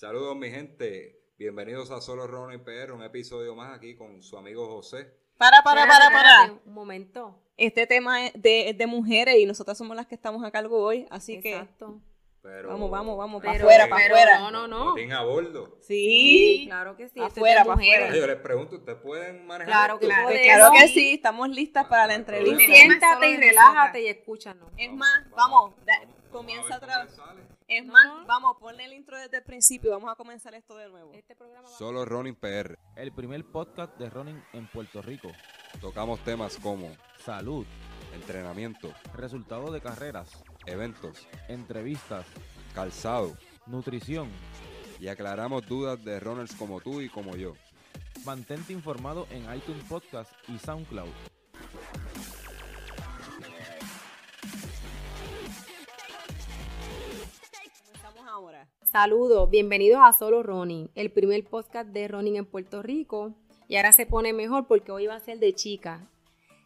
Saludos mi gente, bienvenidos a Solo Ron y PR, un episodio más aquí con su amigo José. Para, para, para, para. Un momento. Este tema es de, es de mujeres y nosotras somos las que estamos a cargo hoy, así Exacto. Pero, Vamos, vamos, vamos, pa' Pero, afuera, pa' pero afuera. No, no, no. Motín a bordo. que sí. claro que sí. Pa' esto es de afuera, pa' mujeres. afuera. Yo les pregunto, ¿ustedes pueden manejar Claro, esto? claro. Pues claro que sí, estamos listas para la entrevista. siéntate y relájate y escúchanos. Es Vamos, más, vamos, da- vamos comienza a ver otra Es No, más, no. vamos, ponle el intro desde el principio, vamos a comenzar esto de nuevo. Este programa va Solo Ronin PR. el primer podcast de running en Puerto Rico. Tocamos temas como Salud, entrenamiento, resultados de carreras, eventos, entrevistas, calzado nutrición. y aclaramos dudas de runners como tú y como yo. Mantente informado en iTunes Podcast y SoundCloud. Saludos, bienvenidos a Solo Running, el primer podcast de running en Puerto Rico. Y ahora se pone mejor porque hoy va a ser de chica.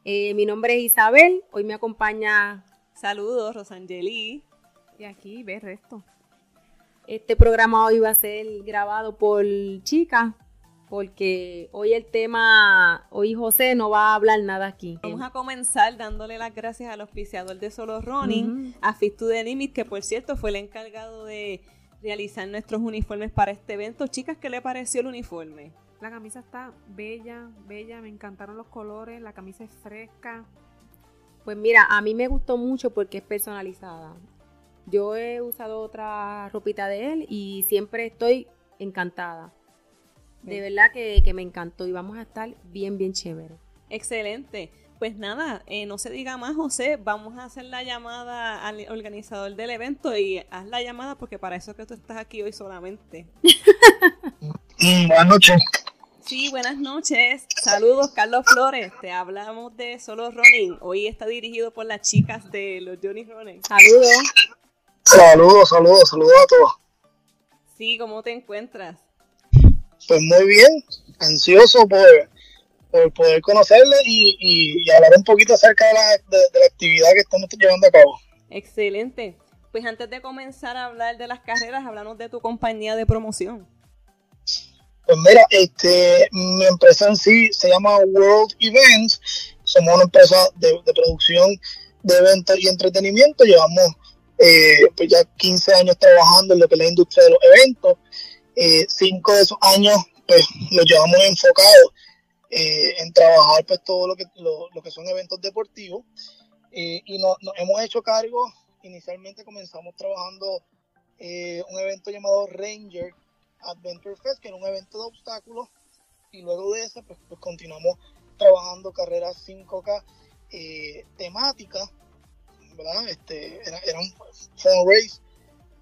Eh, mi nombre es Isabel, hoy me acompaña Saludos, Rosangeli. y aquí ve el resto. Este programa hoy va a ser grabado por chicas porque hoy el tema, hoy José no va a hablar nada aquí. Vamos a comenzar dándole las gracias al auspiciador de Solo Running, Ujú. a Fit to the Limit, que por cierto fue el encargado de realizar nuestros uniformes para este evento. Chicas, ¿qué le pareció el uniforme? La camisa está bella, bella, me encantaron los colores, la camisa es fresca. Pues mira, a mí me gustó mucho porque es personalizada. Yo he usado otra ropita de él y siempre estoy encantada. De verdad que, que me encantó y vamos a estar bien, bien chévere. Excelente. Pues nada, eh, no se diga más, José. Vamos a hacer la llamada al organizador del evento y haz la llamada porque para eso es que tú estás aquí hoy solamente. Mm, buenas noches. Sí, buenas noches. Saludos, Carlos Flores. Te hablamos de Solo Running. Hoy está dirigido por las chicas de los Johnny Running. Saludos. Saludos, saludos, saludos a todos. Sí, ¿cómo te encuentras? Pues muy bien, ansioso por, por poder conocerle y, y- y hablar un poquito acerca de la, de- de la actividad que estamos llevando a cabo. Excelente. Pues antes de comenzar a hablar de las carreras, hablamos de tu compañía de promoción. Pues mira, este, mi empresa en sí se llama World Events. Somos una empresa de, de producción de eventos y entretenimiento. Llevamos eh, pues ya 15 años trabajando en lo que es la industria de los eventos. Eh, cinco de esos años pues los llevamos enfocados eh, en trabajar pues todo lo que, lo, lo que son eventos deportivos. Eh, y no- nos hemos hecho cargo, inicialmente comenzamos trabajando eh, un evento llamado Ranger Adventure Fest, que era un evento de obstáculos, y luego de eso, pues, pues continuamos trabajando carreras 5K eh, temáticas, ¿verdad? Este, era, era un fun race,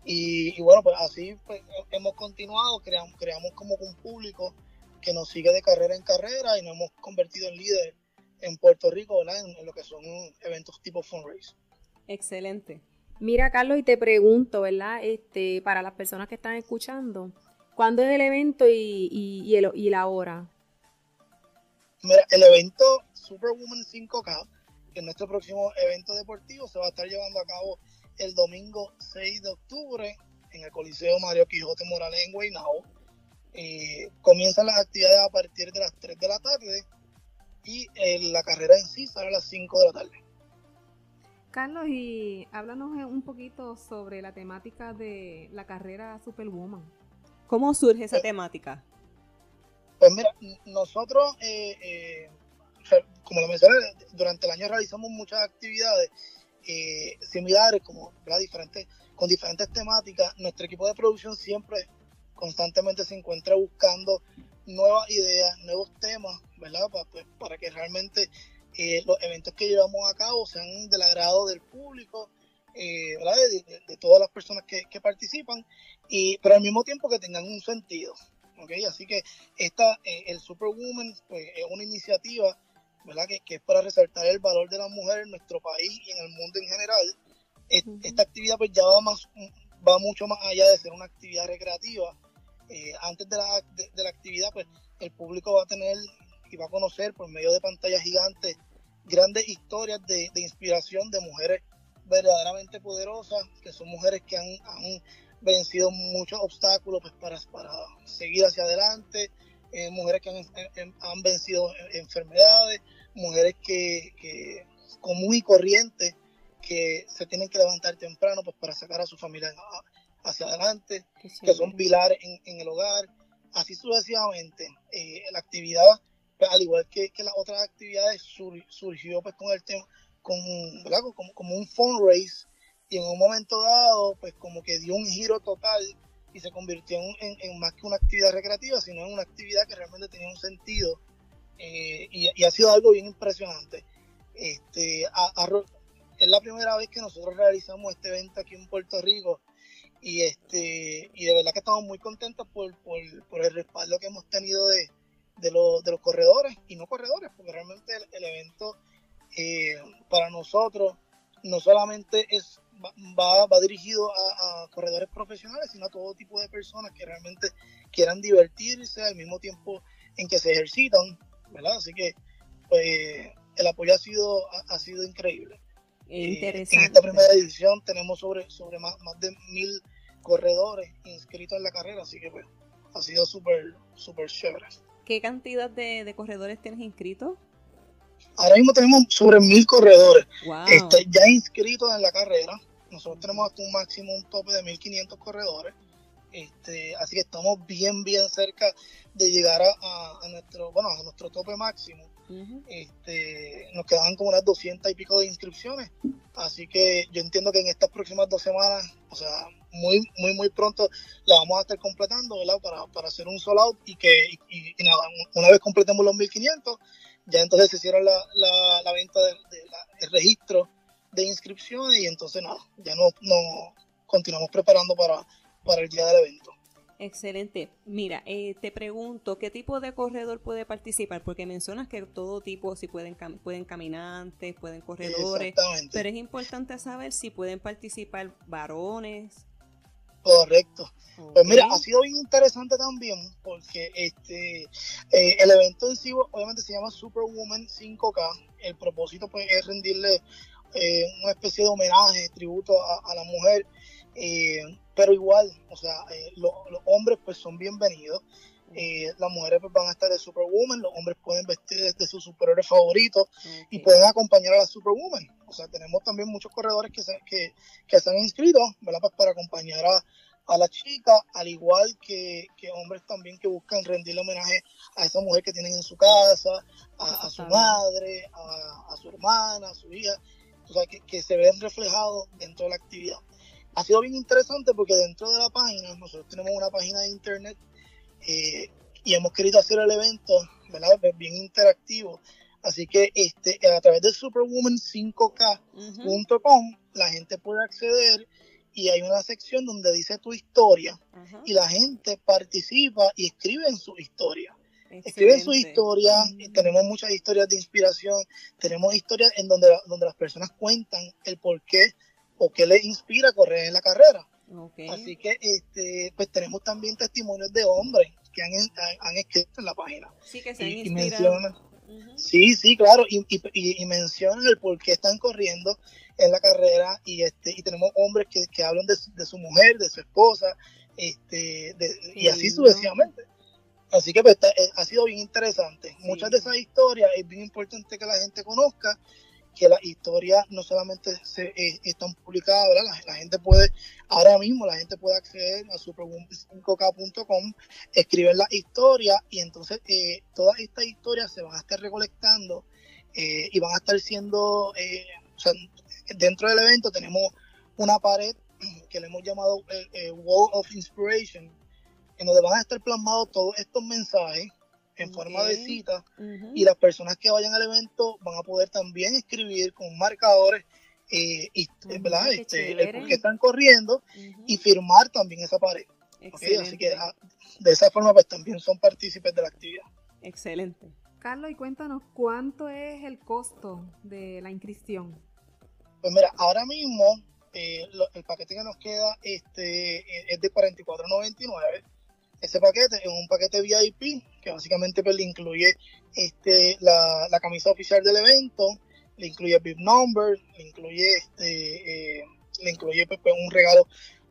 y, y bueno, pues así pues, he- hemos continuado, creamos, creamos como un público que nos sigue de carrera en carrera y nos hemos convertido en líder en Puerto Rico, ¿verdad? En, en lo que son eventos tipo fun race. Excelente. Mira, Carlos, y te pregunto, ¿verdad? Este, para las personas que están escuchando, ¿cuándo es el evento y, y, y el- y la hora? Mira, el evento Superwoman 5K, que es nuestro próximo evento deportivo, se va a estar llevando a cabo el domingo 6 de octubre en el Coliseo Mario Quijote Morales en Guaynabo. Eh, comienzan las actividades a partir de las 3 de la tarde y eh, la carrera en sí sale a las 5 de la tarde. Carlos, y háblanos un poquito sobre la temática de la carrera Superwoman. ¿Cómo surge esa temática? Pues mira, nosotros, eh, eh, como lo mencioné, durante el año realizamos muchas actividades eh, similares, como ¿verdad? diferentes, con diferentes temáticas. Nuestro equipo de producción siempre constantemente se encuentra buscando nuevas ideas, nuevos temas, ¿verdad? Pues, para que realmente eh, los eventos que llevamos a cabo sean del agrado del público, eh, ¿verdad? De, de- de todas las personas que, que participan, y, pero al mismo tiempo que tengan un sentido. ¿ok? Así que esta, eh, el Superwoman pues, es una iniciativa ¿verdad? Que, que es para resaltar el valor de la mujer en nuestro país y en el mundo en general. Ujú. Esta actividad pues ya va, más, va mucho más allá de ser una actividad recreativa. Eh, antes de la, de, la actividad pues el público va a tener y va a conocer por medio de pantallas gigantes grandes historias de, de inspiración de mujeres verdaderamente poderosas, que son mujeres que han, han vencido muchos obstáculos pues, para, para seguir hacia adelante, eh, mujeres que han, han, vencido enfermedades, mujeres que, que común y corriente que se tienen que levantar temprano pues, para sacar a su familia hacia adelante, que son pilares en, el hogar, así sucesivamente. Eh, la actividad, pues, al igual que, que, las otras actividades, surgió pues con el tema, con, Como, como un fundraise y en un momento dado, pues como que dio un giro total y se convirtió en, en, más que una actividad recreativa, sino en una actividad que realmente tenía un sentido eh, y, ha sido algo bien impresionante. Este, es la primera vez que nosotros realizamos este evento aquí en Puerto Rico y este y de verdad que estamos muy contentos por, por, por el respaldo que hemos tenido de, de, los, de los corredores y no corredores, porque realmente el, evento eh, para nosotros no solamente es va, va dirigido a, corredores profesionales, sino a todo tipo de personas que realmente quieran divertirse al mismo tiempo en que se ejercitan, ¿verdad? Así que pues el apoyo ha sido, ha, sido increíble. Interesante. Eh, en esta primera edición tenemos sobre, sobre más, más de mil corredores inscritos en la carrera, así que pues ha sido súper, súper chévere. ¿Qué cantidad de, de corredores tienes inscritos? Ahora mismo tenemos sobre mil corredores este, ya inscritos en la carrera. Nosotros tenemos hasta un máximo, un tope de 1500 corredores. Este, así que estamos bien, bien cerca de llegar a, nuestro, bueno, a nuestro tope máximo. este, nos quedaban como unas 200 y pico de inscripciones. Así que yo entiendo que en estas próximas dos semanas, o sea, muy, muy, muy pronto la vamos a estar completando, ¿verdad? Para, para hacer un solo out y que, y, nada, una vez completemos los 1500, ya entonces se cierra la, la, venta del de, registro de inscripciones y entonces nada, ya no, no continuamos preparando para, para el día del evento. Excelente. Mira, eh, te pregunto, ¿qué tipo de corredor puede participar? Porque mencionas que todo tipo, si pueden, pueden caminantes, pueden corredores, pero es importante saber si pueden participar varones. Correcto. Pues mira, ha sido bien interesante también porque este eh, el evento en sí obviamente se llama Superwoman 5K. El propósito pues es rendirle eh, una especie de homenaje, tributo a, la mujer, eh, pero igual, o sea, los hombres pues son bienvenidos. las mujeres pues, van a estar de Superwoman, los hombres pueden vestir de sus superhéroes favoritos y pueden acompañar a la Superwoman. O sea, tenemos también muchos corredores que se, que, que se han inscrito, ¿verdad? Pues para acompañar a, a la chica, al igual que, hombres también que buscan rendirle homenaje a esa mujer que tienen en su casa, a, su madre, a, su hermana, a su hija, o sea, que, se ven reflejados dentro de la actividad. Ha sido bien interesante porque dentro de la página, nosotros tenemos una página de internet eh, y hemos querido hacer el evento, ¿verdad? Bien interactivo. Así que este, a través de superwoman5k.com la gente puede acceder y hay una sección donde dice tu historia y la gente participa y escribe en su historia. Escribe en su historia, tenemos muchas historias de inspiración, tenemos historias en donde, donde las personas cuentan el por qué o qué les inspira a correr en la carrera. Así que este, pues tenemos también testimonios de hombres que han, han, escrito en la página. Sí, que se han inspirado. Sí, sí, claro, y, y, mencionan el por qué están corriendo en la carrera y este y tenemos hombres que, que hablan de, su mujer, de su esposa, este, y así sucesivamente. Así que pues, eh, ha sido bien interesante. Muchas de esas historias es bien importante que la gente conozca que las historias no solamente se, eh, están publicadas, La, gente puede, ahora mismo la gente puede acceder a super5k.com, escribir las historias y entonces eh, todas estas historias se van a estar recolectando eh, y van a estar siendo, o sea, dentro del evento tenemos una pared que le hemos llamado Wall of Inspiration, en donde van a estar plasmados todos estos mensajes en forma de cita y las personas que vayan al evento van a poder también escribir con marcadores eh, y, ¿verdad? Este, el por qué están corriendo y firmar también esa pared. Así que ah, de esa forma pues también son partícipes de la actividad. Excelente. Carlos, y cuéntanos cuánto es el costo de la inscripción. Pues mira, ahora mismo eh, el paquete que nos queda este, es de 44.99 ese paquete es un paquete VIP que básicamente pues, le incluye este, la, camisa oficial del evento, le incluye VIP number, le incluye este, eh, le incluye pues, pues, un regalo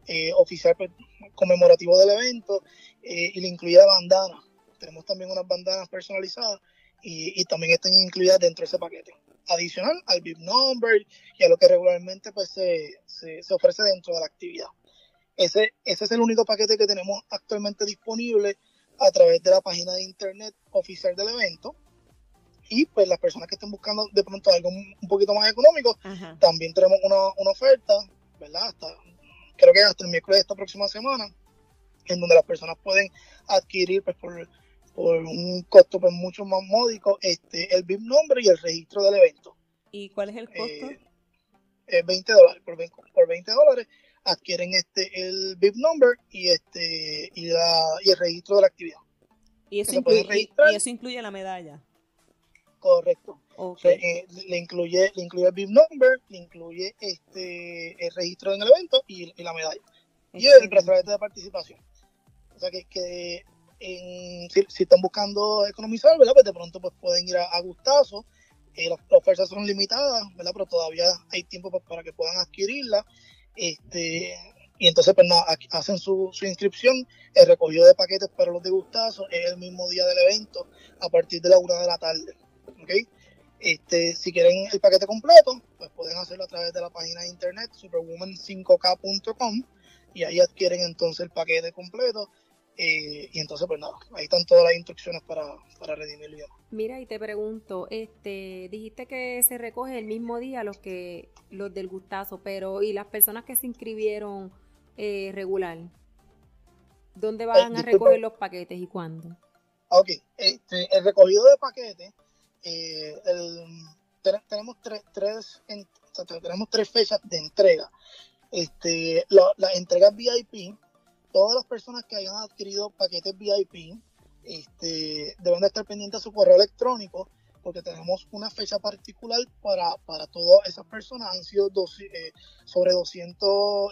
eh, oficial pues, conmemorativo del evento y le incluye la bandana. Tenemos también unas bandanas personalizadas y, también están incluidas dentro de ese paquete. Adicional al VIP number y a lo que regularmente pues, se, se, ofrece dentro de la actividad. Ese, ese es el único paquete que tenemos actualmente disponible a través de la página de internet oficial del evento. Y pues las personas que estén buscando de pronto algo un, poquito más económico, también tenemos una, una, oferta, ¿verdad? Hasta, creo que hasta el miércoles de esta próxima semana, en donde las personas pueden adquirir pues, por por un costo pues mucho más módico este el VIP nombre y el registro del evento. ¿Y cuál es el costo? Eh, es 20 dólares. Por 20, dólares adquieren este el VIP number y este y, la, y el registro de la actividad. ¿Y eso, incluye, y, eso incluye la medalla? Correcto. Eh, le, incluye, le incluye el VIP number, le incluye este el registro en el evento y, la medalla. Y el brazalete de participación. O sea que, que si, están buscando economizar, ¿verdad? Pues de pronto pues pueden ir a, Gustazo. Eh, las, ofertas son limitadas, ¿verdad? Pero todavía hay tiempo pues, para que puedan adquirirla. Este, y entonces pues nada, hacen su, inscripción, el recogido de paquetes para los de Gustazo es el mismo día del evento a partir de la una de la tarde. ¿okay? Este, si quieren el paquete completo, pues pueden hacerlo a través de la página de internet superwoman5k.com y ahí adquieren entonces el paquete completo eh, y entonces, pues nada, ahí están todas las instrucciones para, para redimirlo. Mira, y te pregunto, este, dijiste que se recoge el mismo día los que los del gustazo, pero ¿y las personas que se inscribieron eh, regular? ¿Dónde van a recoger los paquetes y cuándo? Ok, este, el recogido de paquetes, eh, tenemos tres, tres tenemos tres fechas de entrega. Este, las entregas VIP todas las personas que hayan adquirido paquetes VIP este, deben de estar pendientes a su correo electrónico porque tenemos una fecha particular para, para todas esas personas. Han sido eh, sobre 200,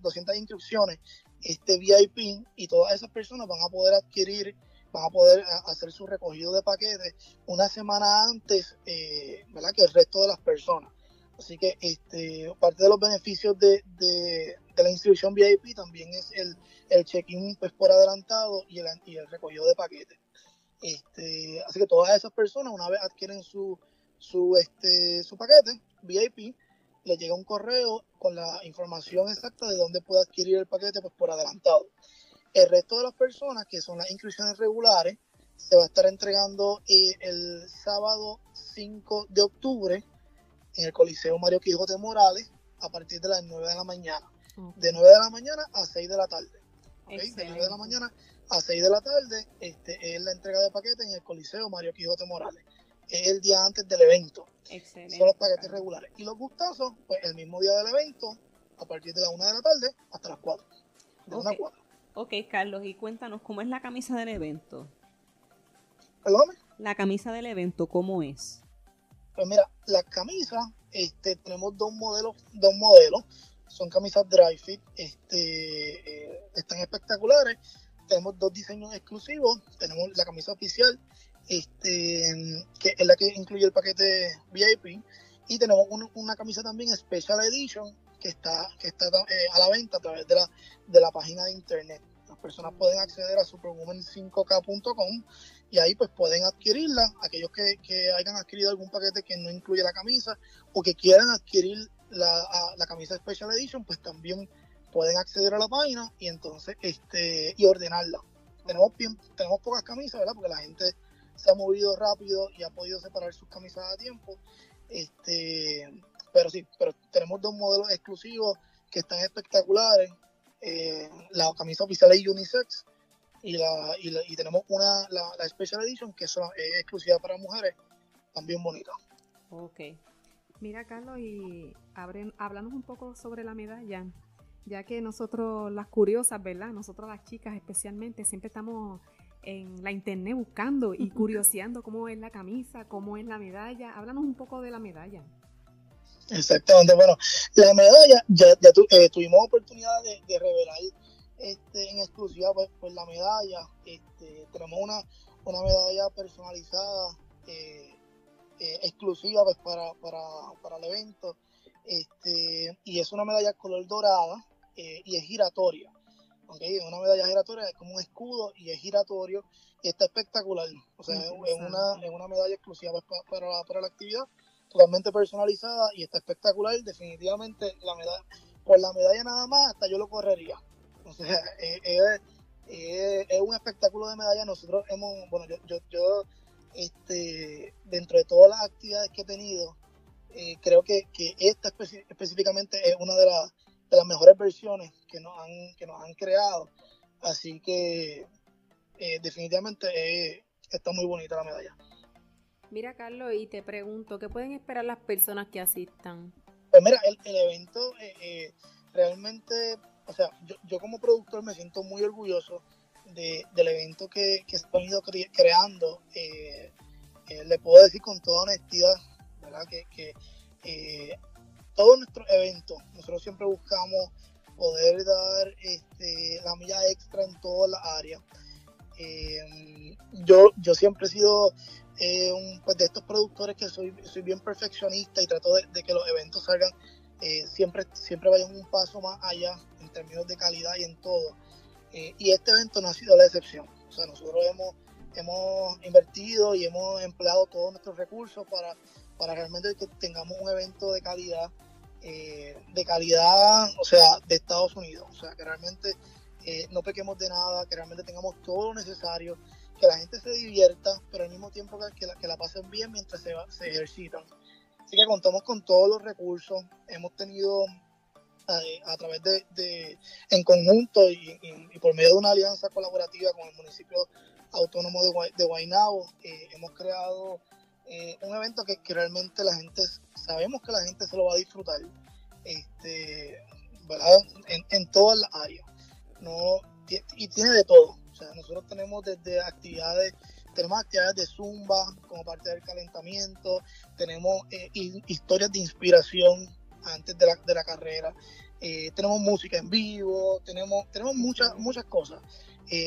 200 eh, inscripciones este VIP y todas esas personas van a poder adquirir, van a poder hacer su recogido de paquetes una semana antes eh, que el resto de las personas. Así que este, parte de los beneficios de, de, la inscripción VIP también es el, el check-in pues, por adelantado y el, y el recogido de paquetes. Este, así que todas esas personas, una vez adquieren su, su, este, su paquete VIP, les llega un correo con la información exacta de dónde puede adquirir el paquete pues, por adelantado. El resto de las personas, que son las inscripciones regulares, se va a estar entregando eh, el sábado 5 de octubre en el Coliseo Mario Quijote Morales a partir de las 9 de la mañana. De 9 de la mañana a 6 de la tarde. De 9 de la mañana a 6 de la tarde este, es la entrega de paquetes en el Coliseo Mario Quijote Morales. Es el día antes del evento. Excelente. Son los paquetes regulares. Y los gustosos, pues el mismo día del evento, a partir de la 1 de la tarde hasta las 4. De okay. 1 a 4. Ok, Carlos, y cuéntanos, ¿cómo es la camisa del evento? ¿Perdón? La camisa del evento, ¿cómo es? Pues mira, la camisa, este, tenemos dos modelos, dos modelos, son camisas dry fit, este, eh, están espectaculares. Tenemos dos diseños exclusivos, tenemos la camisa oficial, este, que es la que incluye el paquete VIP, y tenemos una camisa también Special Edition que está, que está eh, a la venta a través de la, de la página de internet. Las personas pueden acceder a superwoman5k.com y ahí pues pueden adquirirla. Aquellos que, hayan adquirido algún paquete que no incluye la camisa o que quieran adquirir la, la camisa Special Edition, pues también pueden acceder a la página y entonces este y ordenarla. Tenemos bien, tenemos pocas camisas, ¿verdad? Porque la gente se ha movido rápido y ha podido separar sus camisas a tiempo. Este, pero sí, pero tenemos dos modelos exclusivos que están espectaculares. Eh, la camisa oficial es unisex y, la, y, tenemos una, la, la, Special Edition que es, exclusiva para mujeres, también bonita. Ok. Mira, Carlos, y abren, hablamos un poco sobre la medalla, ya que nosotros, las curiosas, ¿verdad? Nosotros las chicas especialmente, siempre estamos en la internet buscando y curioseando cómo es la camisa, cómo es la medalla. Háblanos un poco de la medalla. Exactamente, bueno, la medalla, ya, ya eh, tuvimos oportunidad de, de revelar este, en exclusiva pues, pues, la medalla. Este, tenemos una, una medalla personalizada eh, eh, exclusiva pues, para, para, para, el evento. Este, y es una medalla color dorada. eh, y es giratoria. ¿okay? Una medalla giratoria es como un escudo y es giratorio y está espectacular. O sea, es una, es una medalla exclusiva para, para, la actividad, totalmente personalizada y está espectacular. Definitivamente, la medalla, por la medalla nada más, hasta yo lo correría. O sea, es, es, un espectáculo de medalla. Nosotros hemos, bueno, yo, yo, yo este, dentro de todas las actividades que he tenido, eh, creo que, que esta específicamente es una de, de, las mejores versiones que nos han, que nos han creado. Así que eh, definitivamente eh, está muy bonita la medalla. Mira, Carlos, y te pregunto, ¿qué pueden esperar las personas que asistan? Pues mira, el, el evento realmente, o sea, yo, yo, como productor me siento muy orgulloso de, del evento que, que se ha ido creando. le puedo decir con toda honestidad que, eh, todos nuestros eventos, nosotros siempre buscamos poder dar este, la milla extra en todas las áreas. Eh, yo, yo siempre he sido eh, un, pues, de estos productores que soy, soy bien perfeccionista y trato de, que los eventos salgan siempre, siempre vayan un paso más allá en términos de calidad y en todo. Y este evento no ha sido la excepción. O sea, nosotros hemos, hemos invertido y hemos empleado todos nuestros recursos para para realmente que tengamos un evento de calidad, eh, de calidad, o sea, de Estados Unidos. O sea, que realmente eh, no pequemos de nada, que realmente tengamos todo lo necesario, que la gente se divierta, pero al mismo tiempo que, la, que la pasen bien mientras se, se ejercitan. Así que contamos con todos los recursos, hemos tenido eh, a través de, en conjunto y, por medio de una alianza colaborativa con el municipio autónomo de, de Guaynabo, hemos creado eh, un evento que, realmente la gente, sabemos que la gente se lo va a disfrutar, este, ¿verdad? En, todas las áreas. No, y tiene de todo. O sea, nosotros tenemos desde actividades, tenemos actividades de zumba como parte del calentamiento, tenemos eh, historias de inspiración antes de la, de la carrera, eh, tenemos música en vivo, tenemos, tenemos muchas, muchas cosas,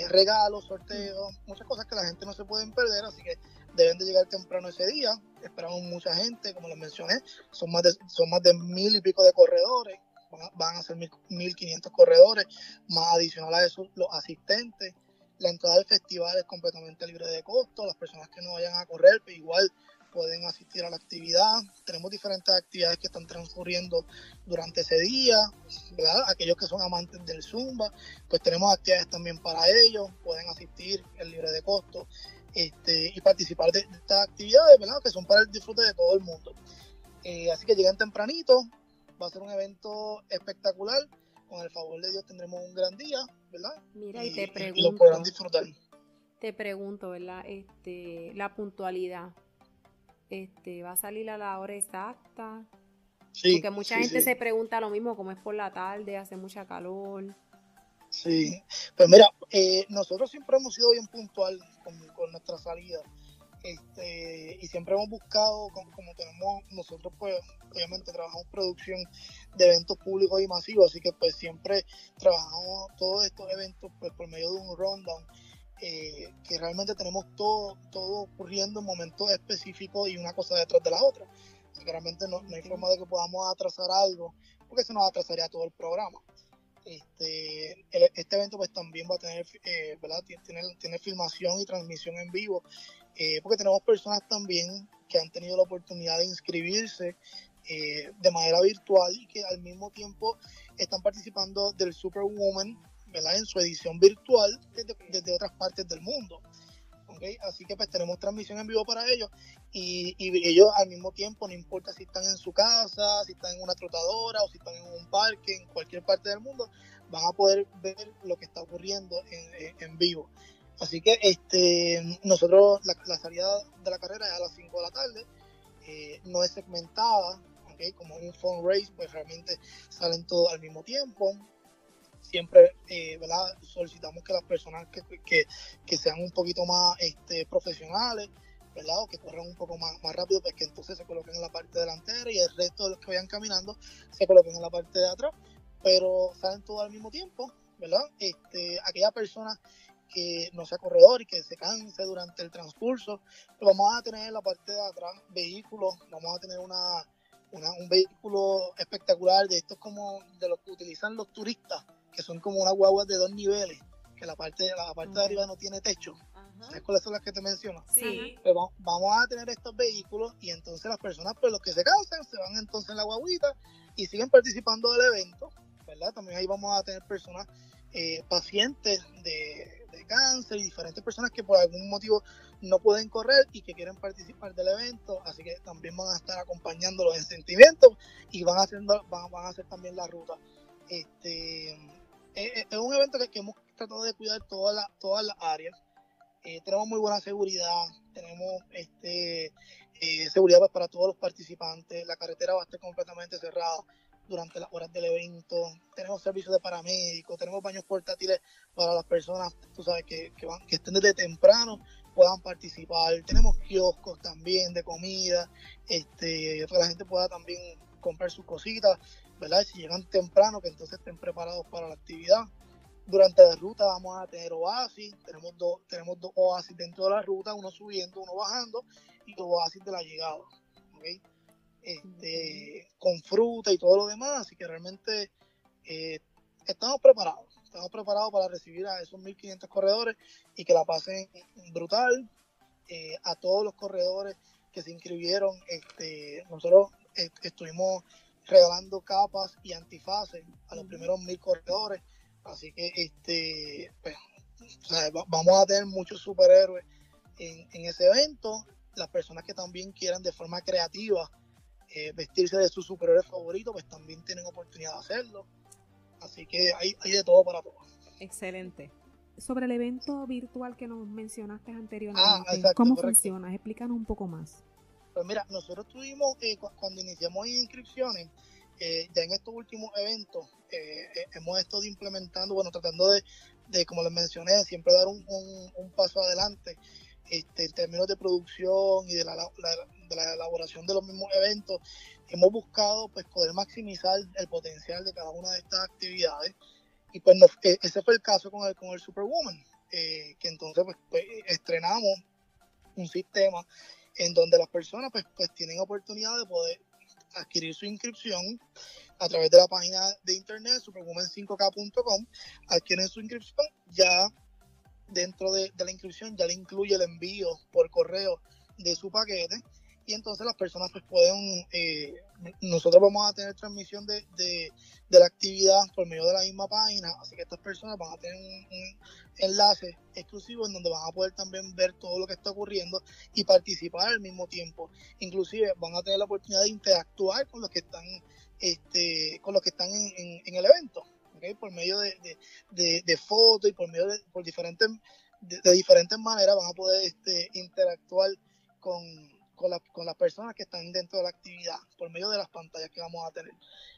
regalos, sorteos, muchas cosas que la gente no se pueden perder, así que deben de llegar temprano ese día. Esperamos mucha gente, como les mencioné, son más de, son más de mil y pico de corredores, van a, ser mil quinientos corredores, más adicional a eso los asistentes. La entrada del festival es completamente libre de costo, las personas que no vayan a correr, pues igual pueden asistir a la actividad. Tenemos diferentes actividades que están transcurriendo durante ese día, ¿verdad? Aquellos que son amantes del Zumba, pues tenemos actividades también para ellos, pueden asistir en libre de costo este, y participar de, estas actividades, ¿verdad? Que son para el disfrute de todo el mundo. Eh, así que lleguen tempranito, va a ser un evento espectacular. Con el favor de Dios tendremos un gran día, ¿verdad? Mira, y, te pregunto. lo podrán disfrutar. Te pregunto, ¿verdad? Este, la puntualidad. Este, ¿Va a salir a la hora exacta? Sí. Porque mucha gente se pregunta lo mismo, como es por la tarde, hace mucha calor. Sí, pues mira, eh, nosotros siempre hemos sido bien puntual con, nuestra salida. Este, y siempre hemos buscado, como, tenemos, nosotros pues obviamente trabajamos producción de eventos públicos y masivos, así que pues siempre trabajamos todos estos eventos pues por medio de un rundown, eh, que realmente tenemos todo, todo ocurriendo en momentos específicos y una cosa detrás de la otra. realmente no, no hay forma de que podamos atrasar algo, porque se nos atrasaría todo el programa. Este, este evento pues también va a tener, eh, ¿verdad? Tiene, tiene, filmación y transmisión en vivo, eh, porque tenemos personas también que han tenido la oportunidad de inscribirse eh, de manera virtual y que al mismo tiempo están participando del Superwoman, En su edición virtual desde, otras partes del mundo. Así que pues tenemos transmisión en vivo para ellos y, ellos al mismo tiempo, no importa si están en su casa, si están en una trotadora o si están en un parque, en cualquier parte del mundo, van a poder ver lo que está ocurriendo en, vivo. Así que este nosotros, la, salida de la carrera es a las 5 de la tarde, eh, no es segmentada, como un phone race, pues realmente salen todos al mismo tiempo siempre eh, ¿verdad? solicitamos que las personas que, sean un poquito más este, profesionales, ¿verdad? O que corran un poco más, más rápido, pues que entonces se coloquen en la parte delantera y el resto de los que vayan caminando se coloquen en la parte de atrás, pero salen todos al mismo tiempo, ¿verdad? Este, aquella persona que no sea corredor y que se canse durante el transcurso, pues vamos a tener en la parte de atrás vehículos, vamos a tener una un vehículo espectacular de estos como de los que utilizan los turistas, que son como unas guaguas de dos niveles, que la parte, la parte de arriba no tiene techo. ¿Sabes cuáles son las que te menciono? Sí. Pues vamos, a tener estos vehículos y entonces las personas, pues los que se cansan, se van entonces en la guaguita y siguen participando del evento, ¿verdad? También ahí vamos a tener personas eh, pacientes de, cáncer y diferentes personas que por algún motivo no pueden correr y que quieren participar del evento, así que también van a estar acompañándolos en sentimientos y van haciendo, van, van a hacer también la ruta. Este es, un evento que, hemos tratado de cuidar todas las todas las áreas. Eh, tenemos muy buena seguridad, tenemos este eh, seguridad para todos los participantes, la carretera va a estar completamente cerrada durante las horas del evento, tenemos servicios de paramédicos, tenemos baños portátiles para las personas, tú sabes, que, que, van, que estén desde temprano puedan participar, tenemos kioscos también de comida, este, para que la gente pueda también comprar sus cositas, ¿verdad? Si llegan temprano, que entonces estén preparados para la actividad. Durante la ruta vamos a tener oasis, tenemos dos, tenemos dos oasis dentro de la ruta, uno subiendo, uno bajando, y los oasis de la llegada. ¿okay? este, con fruta y todo lo demás, así que realmente eh, estamos preparados, estamos preparados para recibir a esos 1.500 corredores y que la pasen brutal. Eh, a todos los corredores que se inscribieron, este, nosotros eh, estuvimos regalando capas y antifaces a los primeros mil corredores, así que este, pues, vamos a tener muchos superhéroes en, en ese evento. Las personas que también quieran de forma creativa eh, vestirse de sus superhéroes favoritos, pues también tienen oportunidad de hacerlo. Así que hay, hay de todo para todos. Excelente. Sobre el evento virtual que nos mencionaste anteriormente, ah, ¿cómo funciona? Explícanos un poco más. Pues mira, nosotros tuvimos, eh, cuando iniciamos inscripciones, eh, ya en estos últimos eventos, hemos estado implementando, bueno, tratando de, como les mencioné, siempre dar un, un paso adelante este, en términos de producción y de la, de la, elaboración de los mismos eventos, hemos buscado pues poder maximizar el potencial de cada una de estas actividades. Y pues e, ese fue el caso con el, con el Superwoman, eh, que entonces pues, pues, estrenamos un sistema en donde las personas pues, pues tienen oportunidad de poder adquirir su inscripción a través de la página de internet superwoman5k.com, adquieren su inscripción, ya dentro de, la inscripción ya le incluye el envío por correo de su paquete y entonces las personas pues pueden, eh, nosotros vamos a tener transmisión de, la actividad por medio de la misma página, así que estas personas van a tener un, enlace exclusivo en donde van a poder también ver todo lo que está ocurriendo y participar al mismo tiempo. Inclusive van a tener la oportunidad de interactuar con los que están, este, con los que están en el evento por medio de, fotos y por medio de por diferentes, de, diferentes maneras van a poder este, interactuar con, con, con, las personas que están dentro de la actividad, por medio de las pantallas que vamos a tener.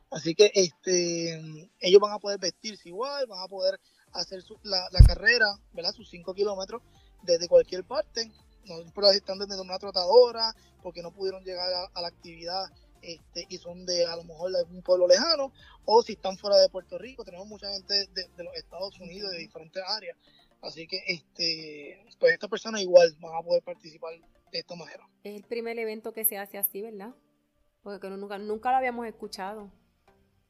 Así que este, ellos van a poder vestirse igual, van a poder hacer la, carrera, ¿verdad? sus 5 kilómetros desde cualquier parte, no están desde una trotadora, porque no pudieron llegar a la actividad este, y son de a lo mejor de algún pueblo lejano, o si están fuera de Puerto Rico, tenemos mucha gente de, los Estados Unidos, de diferentes áreas. Así que este, pues estas personas igual van a poder participar de. Es el primer evento que se hace así, ¿verdad? Porque nunca, nunca lo habíamos escuchado.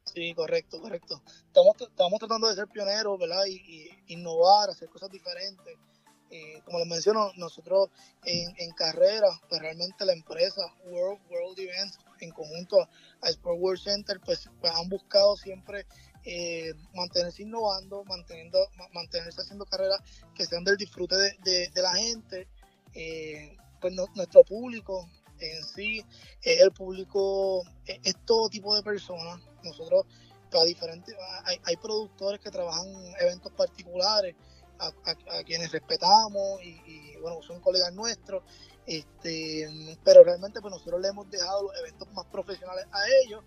Sí, correcto, correcto. Estamos, estamos tratando de ser pioneros, ¿verdad? Y, y innovar, hacer cosas diferentes. Eh, como les menciono, nosotros en, en, carrera, pues realmente la empresa World, World Events, en conjunto a Sport World Center, pues, pues han buscado siempre eh, mantenerse innovando, manteniendo, mantenerse haciendo carreras que sean del disfrute de, de, la gente. Eh, pues nuestro público en sí, el público es, todo tipo de personas. Nosotros, para diferentes, hay, hay productores que trabajan en eventos particulares a, quienes respetamos y, bueno, son colegas nuestros, este, pero realmente pues nosotros le hemos dejado los eventos más profesionales a ellos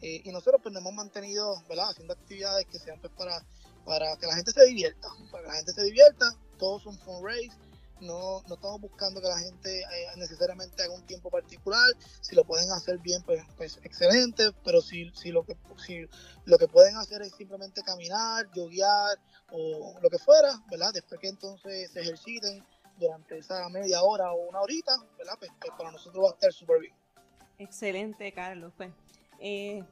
eh, y nosotros pues nos hemos mantenido, ¿verdad? Haciendo actividades que sean pues para, para que la gente se divierta, para que la gente se divierta, todos son fundraise, no, no estamos buscando que la gente eh, necesariamente haga un tiempo particular, si lo pueden hacer bien, pues, pues excelente, pero si, si, lo que, si lo que pueden hacer es simplemente caminar, yoguear o lo que fuera, ¿verdad? Después que entonces se ejerciten durante esa media hora o una horita, ¿verdad? Pues, pues para nosotros va a estar súper bien. Excelente, Carlos. Pues, eh,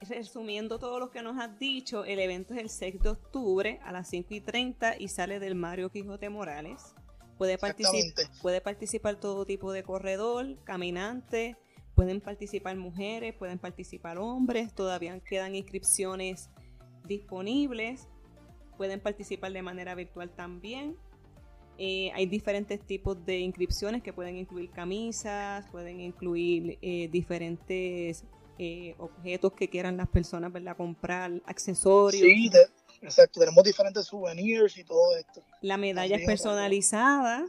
resumiendo todo lo que nos has dicho, el evento es el 6 de octubre a las 5 y 30 y sale del Mario Quijote Morales. Puede, participar, puede participar todo tipo de corredor, caminante, pueden participar mujeres, pueden participar hombres, todavía quedan inscripciones disponibles, pueden participar de manera virtual también. Eh, hay diferentes tipos de inscripciones que pueden incluir camisas, pueden incluir eh, diferentes eh, objetos que quieran las personas ¿verdad? comprar, accesorios. Sí, exacto, tenemos diferentes souvenirs y todo esto. La medalla es personalizada,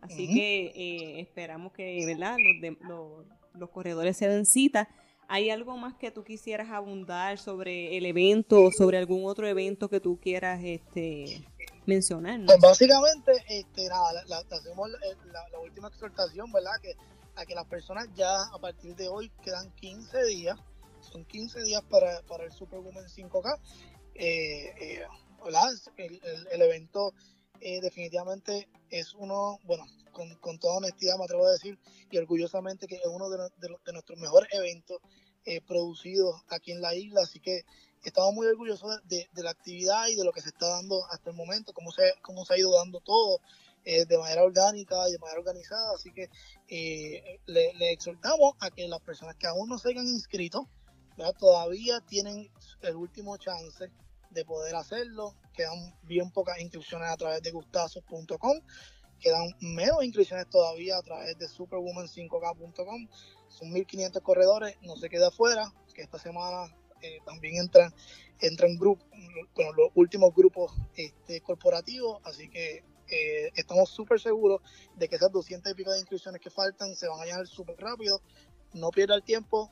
así que esperamos que ¿verdad? Los, los, corredores se den cita. ¿Hay algo más que tú quisieras abundar sobre el evento o sobre algún otro evento que tú quieras este, mencionar. Pues básicamente, este, nada, la, hacemos la, última exhortación, ¿verdad? Que a que las personas ya a partir de hoy quedan 15 días, son 15 días para, para el Superwoman 5K. Eh, eh, ¿verdad? El, el, evento eh, definitivamente es uno, bueno, con, toda honestidad me atrevo a decir y orgullosamente que es uno de, nuestros mejores eventos producidos aquí en la isla, así que estamos muy orgullosos de, la actividad y de lo que se está dando hasta el momento, cómo se, cómo se ha ido dando todo eh, de manera orgánica y de manera organizada. Así que eh, le, exhortamos a que las personas que aún no se hayan inscrito, todavía tienen el último chance de poder hacerlo. Quedan bien pocas inscripciones a través de gustazos.com. Quedan menos inscripciones todavía a través de superwoman5k.com. Son 1.500 corredores, no se queda afuera, que esta semana eh, también entran, entran grupos, con los últimos grupos este, corporativos, así que eh, estamos súper seguros de que esas 200 y pico de inscripciones que faltan se van a llenar súper rápido. No pierda el tiempo,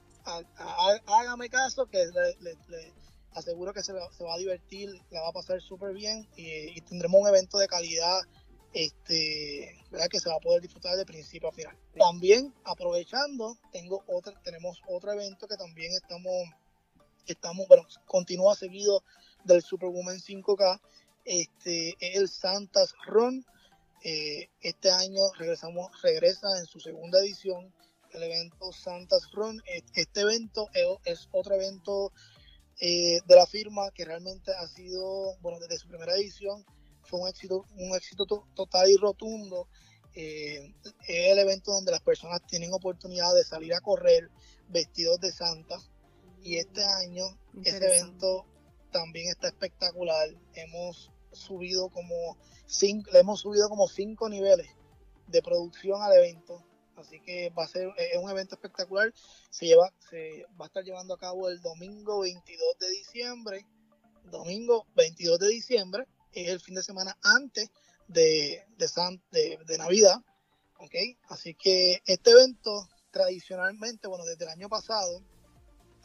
hágame caso, que le, aseguro que se, va a divertir, la va a pasar súper bien y, tendremos un evento de calidad este, ¿verdad? que se va a poder disfrutar de principio a final. También aprovechando, tengo otra, tenemos otro evento que también estamos estamos, bueno, continúa seguido del Superwoman 5K, este, el Santas Run. Eh, este año regresamos, regresa en su segunda edición el evento Santas Run. Este evento es otro evento eh, de la firma que realmente ha sido, bueno, desde su primera edición fue un éxito, un éxito total y rotundo. Eh, es el evento donde las personas tienen oportunidad de salir a correr vestidos de Santa y este año ese evento también está espectacular. Hemos subido como cinco, le hemos subido como cinco niveles de producción al evento. Así que va a ser es un evento espectacular. Se lleva, se va a estar llevando a cabo el domingo 22 de diciembre. Domingo 22 de diciembre es el fin de semana antes de, de, de, Navidad. ¿okay? Así que este evento tradicionalmente, bueno, desde el año pasado,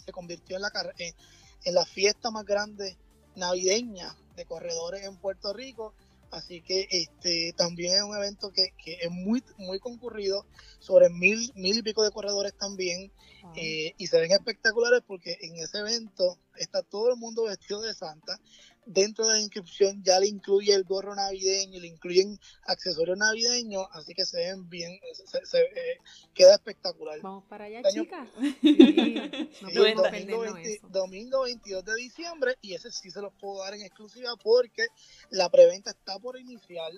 se convirtió en la, en, la fiesta más grande navideña de corredores en Puerto Rico. Así que este también es un evento que, es muy, muy concurrido, sobre mil, mil y pico de corredores también, eh, y se ven espectaculares porque en ese evento está todo el mundo vestido de Santa, dentro de la inscripción ya le incluye el gorro navideño, le incluyen accesorios navideños, así que se ven bien, se, eh, queda espectacular. Vamos para allá, chicas. domingo, 22 de diciembre, y ese sí se los puedo dar en exclusiva porque la preventa está por iniciar.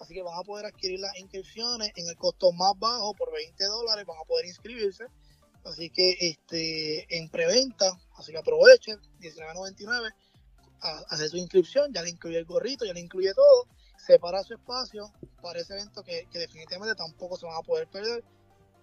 Así que van a poder adquirir las inscripciones en el costo más bajo, por 20 dólares, van a poder inscribirse. Así que este en preventa, así que aprovechen, 19.99 a su inscripción, ya le incluye el gorrito, ya le incluye todo, separa su espacio para ese evento que, definitivamente tampoco se van a poder perder.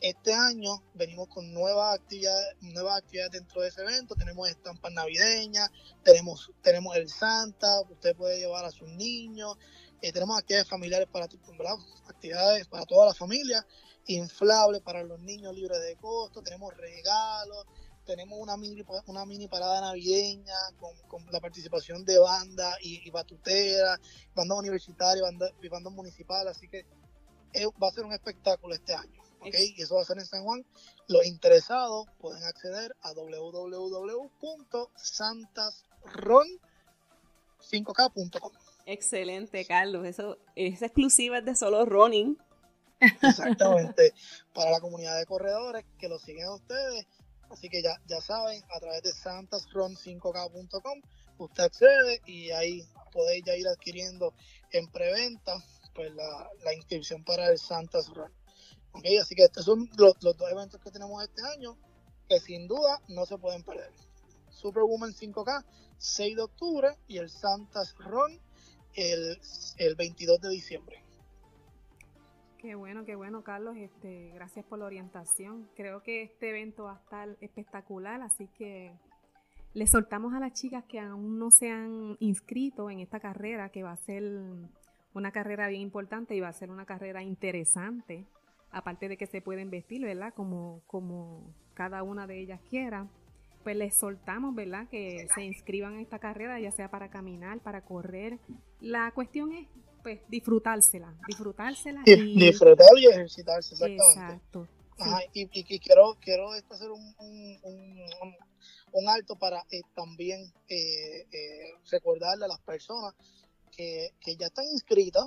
Este año venimos con nuevas actividades, nuevas actividades dentro de ese evento. Tenemos estampas navideñas, tenemos, tenemos el Santa, usted puede llevar a sus niños, eh, tenemos actividades familiares para actividades para toda la familia, inflables para los niños libres de costo, tenemos regalos, tenemos una mini, una mini parada navideña con, la participación de bandas y, batuteras, bandas universitarias, bandas, y bandas municipales, así que va a ser un espectáculo este año. ¿okay? Y eso va a ser en San Juan. Los interesados pueden acceder a www.santasron5k.com. Excelente, Carlos. Eso es exclusiva de solo running. Exactamente. para la comunidad de corredores que lo siguen a ustedes. Así que ya, ya saben, a través de santasrun5k.com usted accede y ahí podéis ya ir adquiriendo en preventa pues la, inscripción para el Santas Run. Okay, así que estos son los, dos eventos que tenemos este año que sin duda no se pueden perder. Superwoman 5K, 6 de octubre y el Santas Run el, el 22 de diciembre. Qué bueno, qué bueno, Carlos. Este, gracias por la orientación. Creo que este evento va a estar espectacular, así que le soltamos a las chicas que aún no se han inscrito en esta carrera, que va a ser una carrera bien importante y va a ser una carrera interesante, aparte de que se pueden vestir, ¿verdad? Como, como cada una de ellas quiera. Pues les soltamos, ¿verdad? Que se inscriban en esta carrera, ya sea para caminar, para correr. La cuestión es pues disfrutársela, disfrutársela. Y, disfrutar y ejercitarse, exactamente. Exacto. Ajá, y, quiero, quiero hacer un, un, alto para eh, también eh, eh, recordarle a las personas que, ya están inscritas,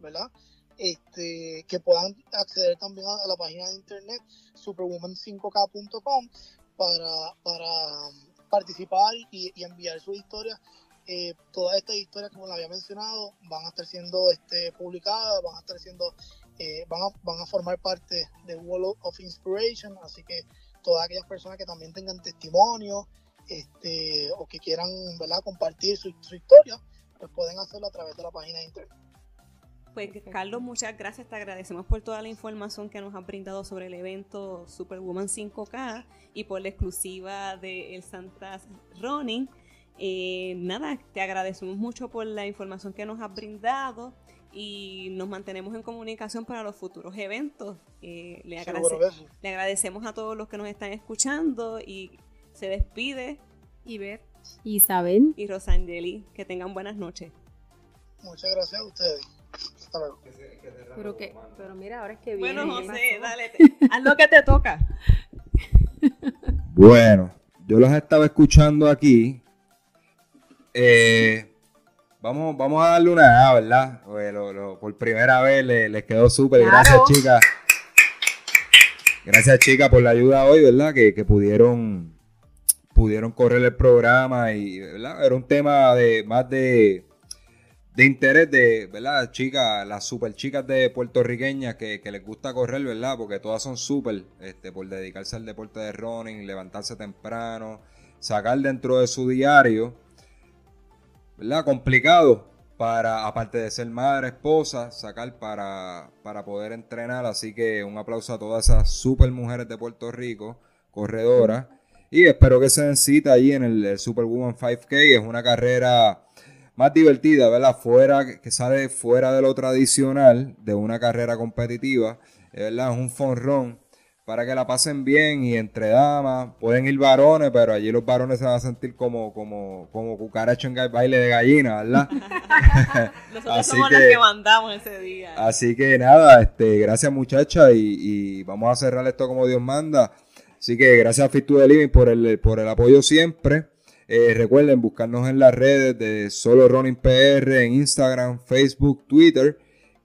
¿verdad? Este, que puedan acceder también a, la página de internet superwoman5k.com para, para participar y, y enviar su historia eh, todas estas historias, como la había mencionado, van a estar siendo este, publicadas, van a estar siendo, eh, van, a, van a formar parte del Wall of Inspiration, así que todas aquellas personas que también tengan testimonio este, o que quieran ¿verdad? compartir su, historia, pues pueden hacerlo a través de la página de internet. Pues Carlos, muchas gracias, te agradecemos por toda la información que nos has brindado sobre el evento Superwoman 5K y por la exclusiva de El Santas Running. Eh, nada, te agradecemos mucho por la información que nos has brindado y nos mantenemos en comunicación para los futuros eventos. Eh, le, le, agradecemos a todos los que nos están escuchando y se despide Iber, Isabel y Rosangeli. Que tengan buenas noches. Muchas gracias a ustedes. Hasta luego. Pero, que, pero mira, ahora es que viene. Bueno, José, dale, haz lo que te toca. Bueno, yo los estaba escuchando aquí eh, vamos, vamos a darle una A, ¿verdad? por primera vez les quedó súper. Gracias, chicas. Gracias, chicas, por la ayuda hoy, ¿verdad? Que, pudieron pudieron correr el programa y, ¿verdad? Era un tema de más de, de interés de, ¿verdad? Chicas, las super chicas de puertorriqueñas que, que, les gusta correr, ¿verdad? Porque todas son súper, este, por dedicarse al deporte de running, levantarse temprano, sacar dentro de su diario ¿verdad? Complicado para, aparte de ser madre, esposa, sacar para, para poder entrenar. Así que un aplauso a todas esas super mujeres de Puerto Rico, corredoras. Y espero que se den cita allí en el, Superwoman 5K. Es una carrera más divertida, ¿verdad? Fuera, que sale fuera de lo tradicional de una carrera competitiva. ¿verdad? Es un fun run para que la pasen bien y entre damas. Pueden ir varones, pero allí los varones se van a sentir como, como, como cucaracho en baile de gallina, ¿verdad? Nosotros así somos que, los que mandamos ese día. Así que nada, este, gracias muchacha y, vamos a cerrar esto como Dios manda. Así que gracias a Fit to the Living por el, por el apoyo siempre. Eh, recuerden buscarnos en las redes de Solo Running PR, en Instagram, Facebook, Twitter.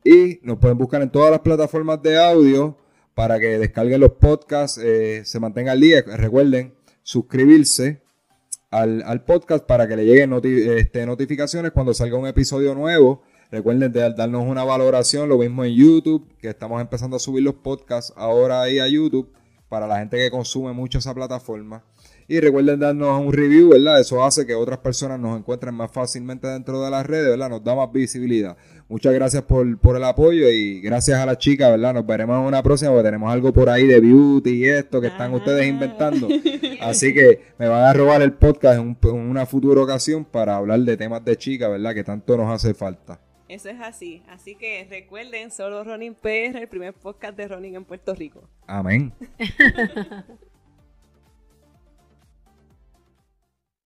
Y nos pueden buscar en todas las plataformas de audio para que descarguen los podcasts, eh, se mantenga al día. Recuerden suscribirse al, podcast para que le lleguen este, notificaciones cuando salga un episodio nuevo. Recuerden darnos una valoración, lo mismo en YouTube, que estamos empezando a subir los podcasts ahora ahí a YouTube para la gente que consume mucho esa plataforma. Y recuerden darnos un review, ¿verdad? Eso hace que otras personas nos encuentren más fácilmente dentro de las redes, ¿verdad? Nos da más visibilidad. Muchas gracias por, el apoyo y gracias a las chicas, ¿verdad? Nos veremos en una próxima porque tenemos algo por ahí de beauty y esto que están ustedes inventando. Así que me van a robar el podcast en, en una futura ocasión para hablar de temas de chicas, ¿verdad? Que tanto nos hace falta. Eso es así. Así que recuerden, solo Ronin PR, el primer podcast de Ronin en Puerto Rico. Amén.